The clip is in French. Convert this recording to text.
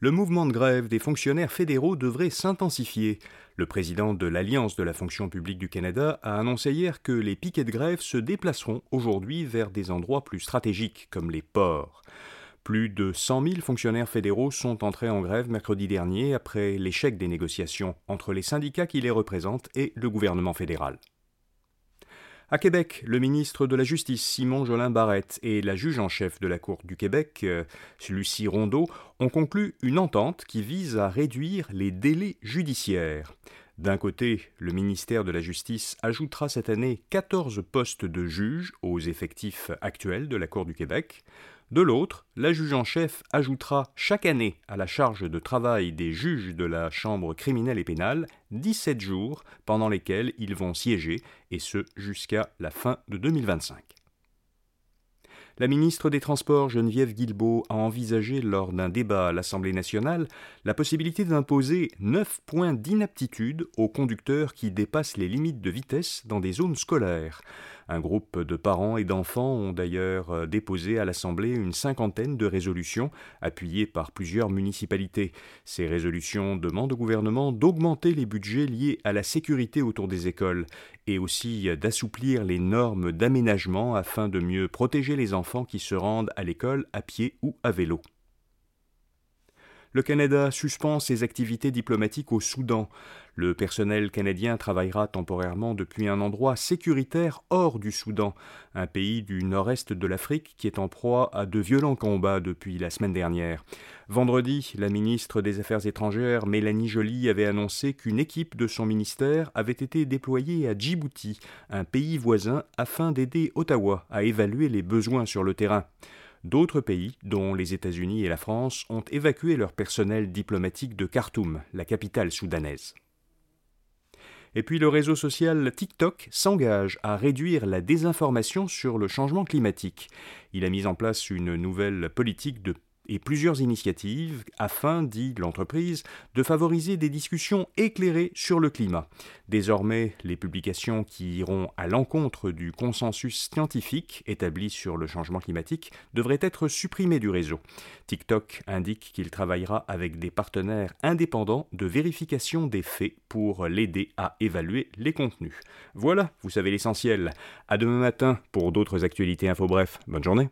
Le mouvement de grève des fonctionnaires fédéraux devrait s'intensifier. Le président de l'Alliance de la fonction publique du Canada a annoncé hier que les piquets de grève se déplaceront aujourd'hui vers des endroits plus stratégiques comme les ports. Plus de 100 000 fonctionnaires fédéraux sont entrés en grève mercredi dernier après l'échec des négociations entre les syndicats qui les représentent et le gouvernement fédéral. À Québec, le ministre de la Justice, Simon Jolin Barrette, et la juge en chef de la Cour du Québec, euh, Lucie Rondeau, ont conclu une entente qui vise à réduire les délais judiciaires. D'un côté, le ministère de la Justice ajoutera cette année 14 postes de juges aux effectifs actuels de la Cour du Québec. De l'autre, la juge en chef ajoutera chaque année à la charge de travail des juges de la Chambre criminelle et pénale 17 jours pendant lesquels ils vont siéger, et ce jusqu'à la fin de 2025. La ministre des Transports Geneviève Guilbeault a envisagé lors d'un débat à l'Assemblée nationale la possibilité d'imposer 9 points d'inaptitude aux conducteurs qui dépassent les limites de vitesse dans des zones scolaires. Un groupe de parents et d'enfants ont d'ailleurs euh, déposé à l'Assemblée une cinquantaine de résolutions appuyées par plusieurs municipalités. Ces résolutions demandent au gouvernement d'augmenter les budgets liés à la sécurité autour des écoles et aussi d'assouplir les normes d'aménagement afin de mieux protéger les enfants qui se rendent à l'école à pied ou à vélo. Le Canada suspend ses activités diplomatiques au Soudan. Le personnel canadien travaillera temporairement depuis un endroit sécuritaire hors du Soudan, un pays du nord-est de l'Afrique qui est en proie à de violents combats depuis la semaine dernière. Vendredi, la ministre des Affaires étrangères Mélanie Joly avait annoncé qu'une équipe de son ministère avait été déployée à Djibouti, un pays voisin, afin d'aider Ottawa à évaluer les besoins sur le terrain. D'autres pays, dont les États-Unis et la France, ont évacué leur personnel diplomatique de Khartoum, la capitale soudanaise. Et puis le réseau social TikTok s'engage à réduire la désinformation sur le changement climatique. Il a mis en place une nouvelle politique de et plusieurs initiatives afin, dit l'entreprise, de favoriser des discussions éclairées sur le climat. Désormais, les publications qui iront à l'encontre du consensus scientifique établi sur le changement climatique devraient être supprimées du réseau. TikTok indique qu'il travaillera avec des partenaires indépendants de vérification des faits pour l'aider à évaluer les contenus. Voilà, vous savez l'essentiel. À demain matin pour d'autres actualités info bref. Bonne journée.